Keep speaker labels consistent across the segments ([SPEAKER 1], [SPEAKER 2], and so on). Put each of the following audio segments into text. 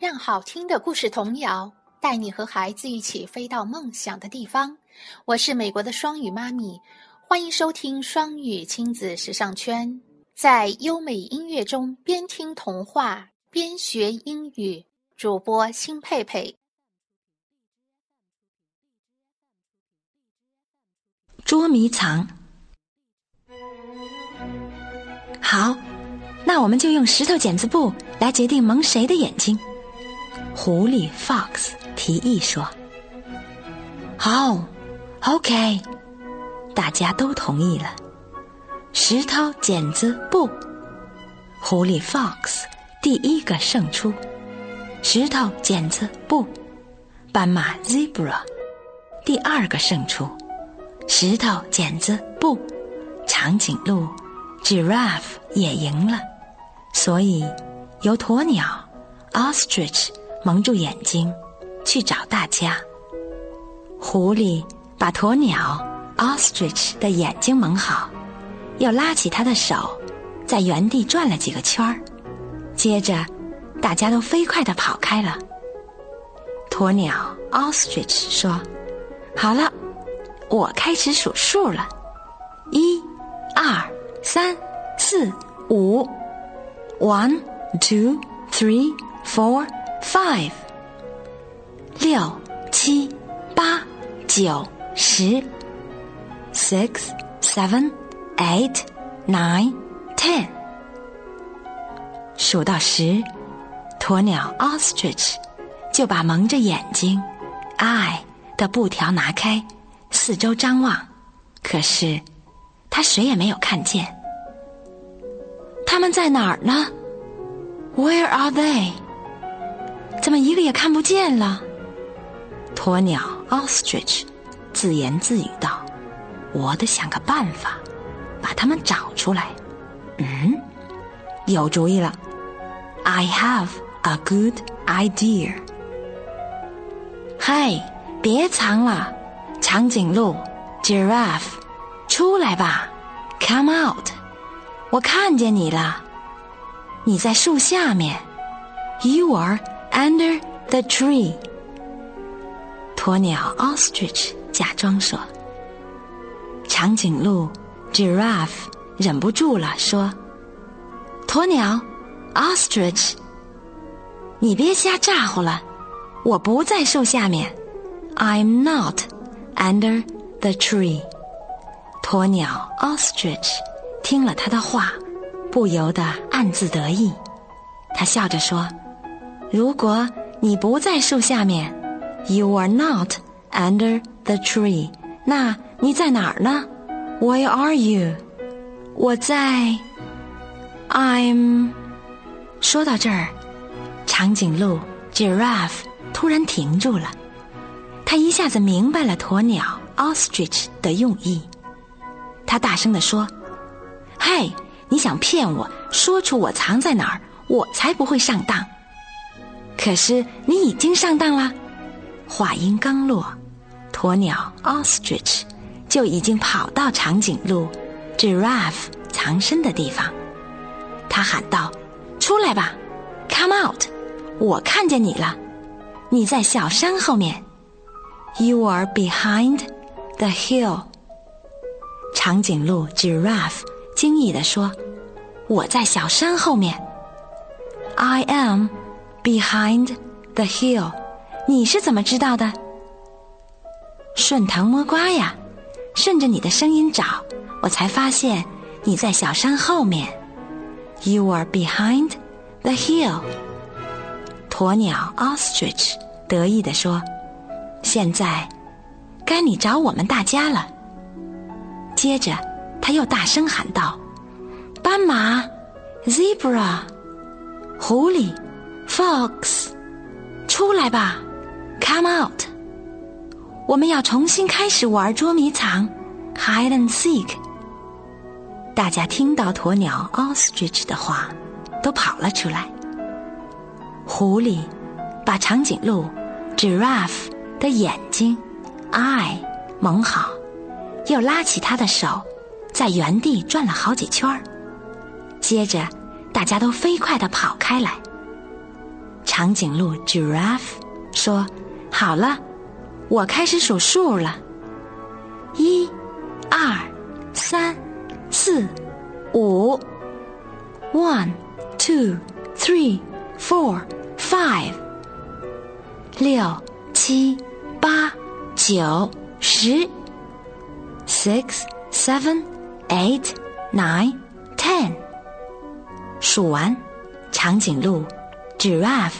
[SPEAKER 1] 让好听的故事童谣带你和孩子一起飞到梦想的地方。我是美国的双语妈咪，欢迎收听双语亲子时尚圈，在优美音乐中边听童话边学英语。主播辛佩佩，
[SPEAKER 2] 捉迷藏。好，那我们就用石头剪子布来决定蒙谁的眼睛。狐狸 Fox 提议说：“好，OK。”大家都同意了。石头剪子布，狐狸 Fox 第一个胜出。石头剪子布，斑马 Zebra 第二个胜出。石头剪子布，长颈鹿 Giraffe 也赢了。所以由鸵鸟 Ostrich 蒙住眼睛去找大家。狐狸把鸵鸟 Ostrich 的眼睛蒙好，又拉起他的手，在原地转了几个圈儿，接着。大家都飞快地跑开了。鸵鸟 Ostrich 说：“好了，我开始数数了，一、二、三、四、五，one, two, three, four, five，六、七、八、九、十，six, seven, eight, nine, ten，数到十。”鸵鸟 Ostrich 就把蒙着眼睛 eye 的布条拿开，四周张望，可是他谁也没有看见。他们在哪儿呢？Where are they？怎么一个也看不见了？鸵鸟 Ostrich 自言自语道：“我得想个办法，把它们找出来。”嗯，有主意了，I have。A good idea。嗨，别藏了，长颈鹿，Giraffe，出来吧，Come out，我看见你了，你在树下面，You are under the tree。鸵鸟 Ostrich 假装说，长颈鹿 Giraffe 忍不住了，说，鸵鸟 Ostrich。你别瞎咋呼了，我不在树下面，I'm not under the tree。鸵鸟 Ostrich 听了他的话，不由得暗自得意。他笑着说：“如果你不在树下面，You are not under the tree。那你在哪儿呢？Where are you？我在，I'm。说到这儿。”长颈鹿 Giraffe 突然停住了，他一下子明白了鸵鸟 Ostrich 的用意。他大声地说：“嘿，你想骗我说出我藏在哪儿，我才不会上当。可是你已经上当了。”话音刚落，鸵鸟 Ostrich 就已经跑到长颈鹿 Giraffe 藏身的地方。他喊道：“出来吧，Come out！” 我看见你了，你在小山后面。You are behind the hill。长颈鹿 Giraffe 惊异地说：“我在小山后面。”I am behind the hill。你是怎么知道的？顺藤摸瓜呀，顺着你的声音找，我才发现你在小山后面。You are behind the hill。鸵鸟 Ostrich 得意地说：“现在该你找我们大家了。”接着，他又大声喊道：“斑马，Zebra，狐狸，Fox，出来吧，Come out！我们要重新开始玩捉迷藏，Hide and Seek。”大家听到鸵鸟 Ostrich 的话，都跑了出来。狐狸把长颈鹿 Giraffe 的眼睛 eye 蒙好，又拉起他的手，在原地转了好几圈儿。接着，大家都飞快地跑开来。长颈鹿 Giraffe 说：“好了，我开始数数了。一、二、三、四、五。One, two, three, four, five。六、七、八、九、十。Six, seven, eight, nine, ten。数完，长颈鹿。” Giraffe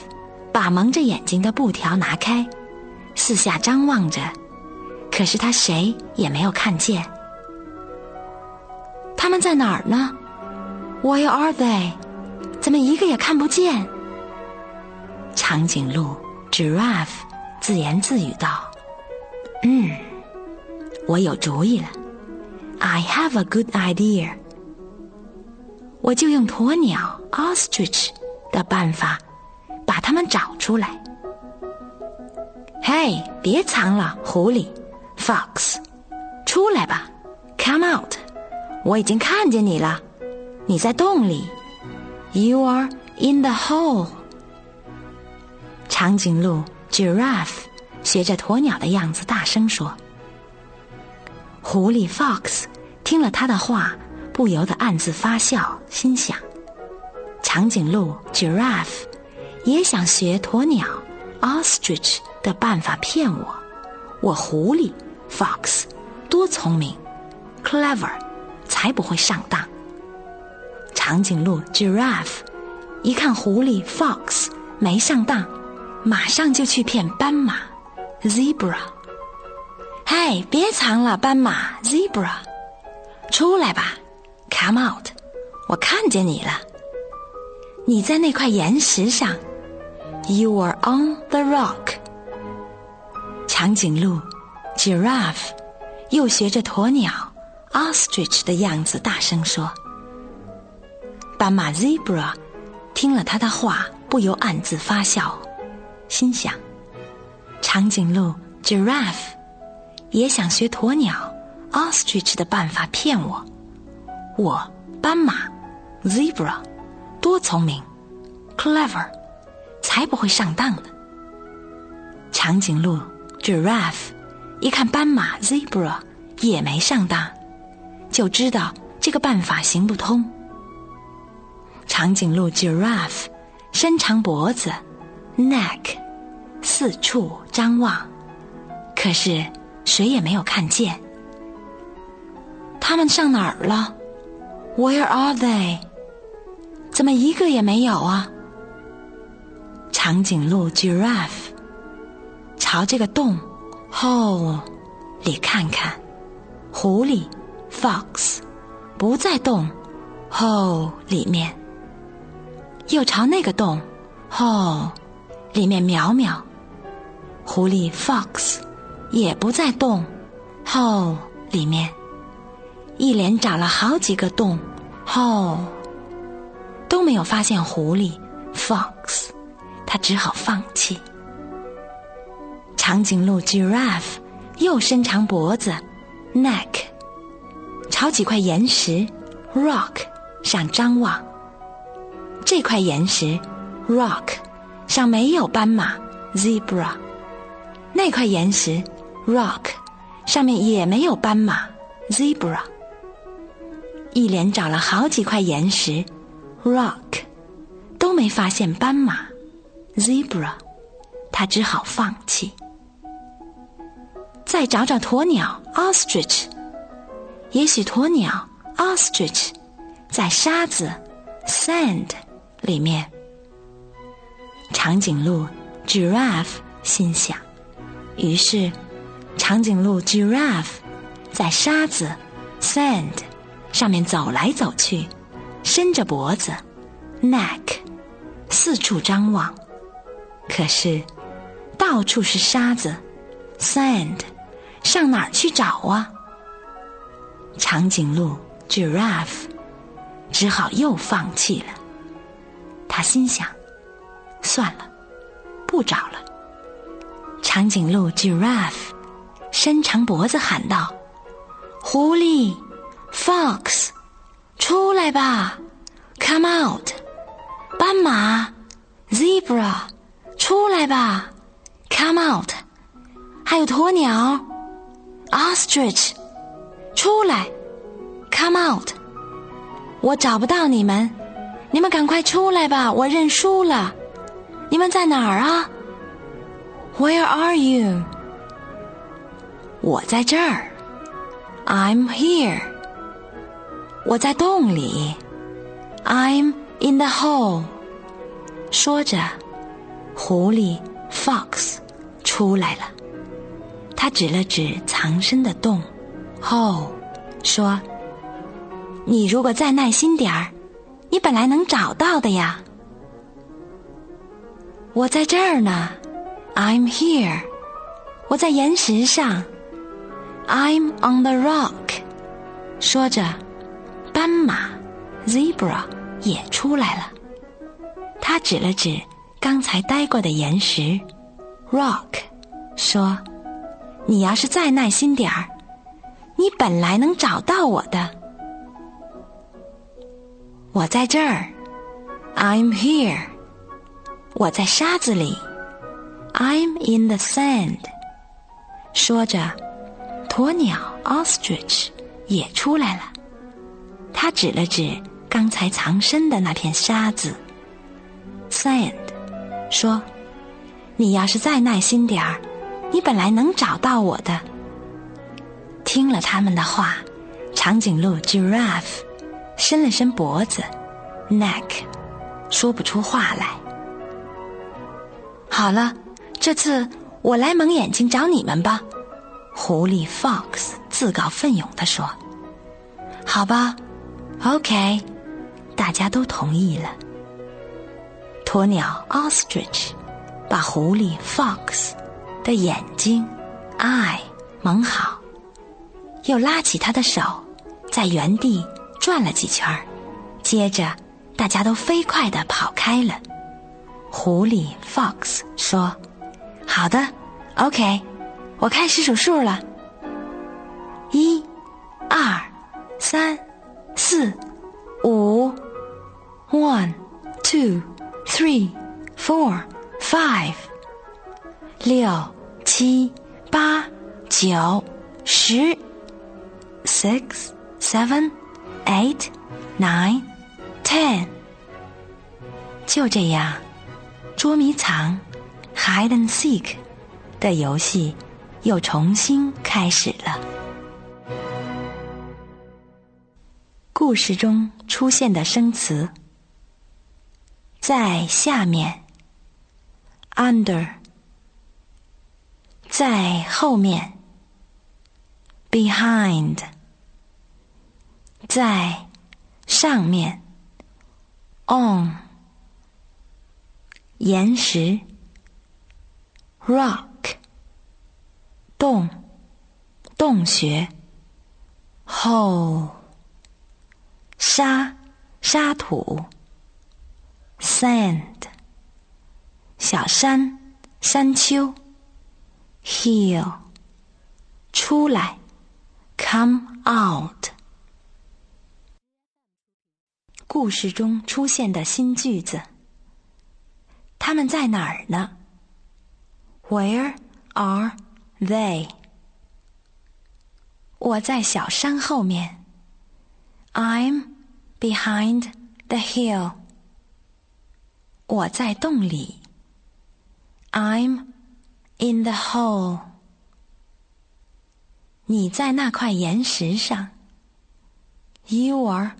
[SPEAKER 2] 把蒙着眼睛的布条拿开，四下张望着，可是他谁也没有看见。他们在哪儿呢？Where are they？怎么一个也看不见？长颈鹿 Giraffe 自言自语道：“嗯，我有主意了。I have a good idea。我就用鸵鸟 Ostrich 的办法。”把它们找出来！嘿，别藏了，狐狸，Fox，出来吧，Come out！我已经看见你了，你在洞里，You are in the hole。长颈鹿 Giraffe 学着鸵鸟的样子大声说。狐狸 Fox 听了他的话，不由得暗自发笑，心想：长颈鹿 Giraffe。也想学鸵鸟 ostrich 的办法骗我，我狐狸 fox 多聪明，clever 才不会上当。长颈鹿 giraffe 一看狐狸 fox 没上当，马上就去骗斑马 zebra。嗨，别藏了，斑马 zebra，出来吧，come out，我看见你了，你在那块岩石上。You are on the rock。长颈鹿，giraffe，又学着鸵鸟，ostrich 的样子大声说。斑马 zebra 听了他的话，不由暗自发笑，心想：长颈鹿 giraffe 也想学鸵鸟 ostrich 的办法骗我。我斑马 zebra 多聪明，clever。才不会上当呢！长颈鹿 giraffe 一看斑马 zebra 也没上当，就知道这个办法行不通。长颈鹿 giraffe 伸长脖子 neck 四处张望，可是谁也没有看见。他们上哪儿了？Where are they？怎么一个也没有啊？长颈鹿 giraffe 朝这个洞 hole 里看看，狐狸 fox 不在洞 hole 里面，又朝那个洞 hole 里面瞄瞄，狐狸 fox 也不在洞 hole 里面，一连找了好几个洞 hole 都没有发现狐狸 fox。他只好放弃。长颈鹿 giraffe 又伸长脖子 neck 朝几块岩石 rock 上张望。这块岩石 rock 上没有斑马 zebra，那块岩石 rock 上面也没有斑马 zebra。一连找了好几块岩石 rock 都没发现斑马。Zebra，他只好放弃。再找找鸵鸟 Ostrich，也许鸵鸟 Ostrich 在沙子 Sand 里面。长颈鹿 Giraffe 心想，于是长颈鹿 Giraffe 在沙子 Sand 上面走来走去，伸着脖子 Neck 四处张望。可是，到处是沙子，sand，上哪儿去找啊？长颈鹿 giraffe 只好又放弃了。他心想：算了，不找了。长颈鹿 giraffe 伸长脖子喊道：“狐狸，fox，出来吧，come out！斑马，zebra。”出来吧，Come out！还有鸵鸟，Ostrich，出来，Come out！我找不到你们，你们赶快出来吧，我认输了。你们在哪儿啊？Where are you？我在这儿，I'm here。我在洞里，I'm in the hole。说着，狐狸 Fox 出来了。他指了指藏身的洞，hole，说：“你如果再耐心点儿，你本来能找到的呀。”我在这儿呢，I'm here。我在岩石上，I'm on the rock。说着，斑马 zebra 也出来了。他指了指刚才待过的岩石，rock，说：“你要是再耐心点儿，你本来能找到我的。”我在这儿，I'm here。我在沙子里，I'm in the sand。说着，鸵鸟 ostrich 也出来了。他指了指刚才藏身的那片沙子，sand，说：“你要是再耐心点儿，你本来能找到我的。”听了他们的话，长颈鹿 giraffe 伸了伸脖子，neck，说不出话来。好了，这次我来蒙眼睛找你们吧。”狐狸 Fox 自告奋勇地说。“好吧，OK。”大家都同意了。鸵鸟 Ostrich 把狐狸 Fox 的眼睛 eye 蒙好，又拉起他的手，在原地转了几圈儿，接着大家都飞快地跑开了。狐狸 Fox 说：“好的，OK，我开始数数了。一、二、三、四、五，one, two, three, four, five，六、七、八、九、十，six, seven, eight, nine, ten。就这样。”捉迷藏 （hide and seek） 的游戏又重新开始了。故事中出现的生词在下面，under；在后面，behind；在上面，on。岩石，rock，洞，洞穴，hole，沙，沙土 ，sand，小山，山丘，hill，出来，come out。故事中出现的新句子。他们在哪儿呢？Where are they？我在小山后面。I'm behind the hill。 我在洞里。I'm in the hole。你在那块岩石上。You are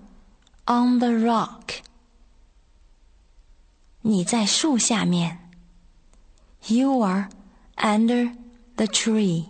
[SPEAKER 2] on the rock。你在树下面。You are under the tree.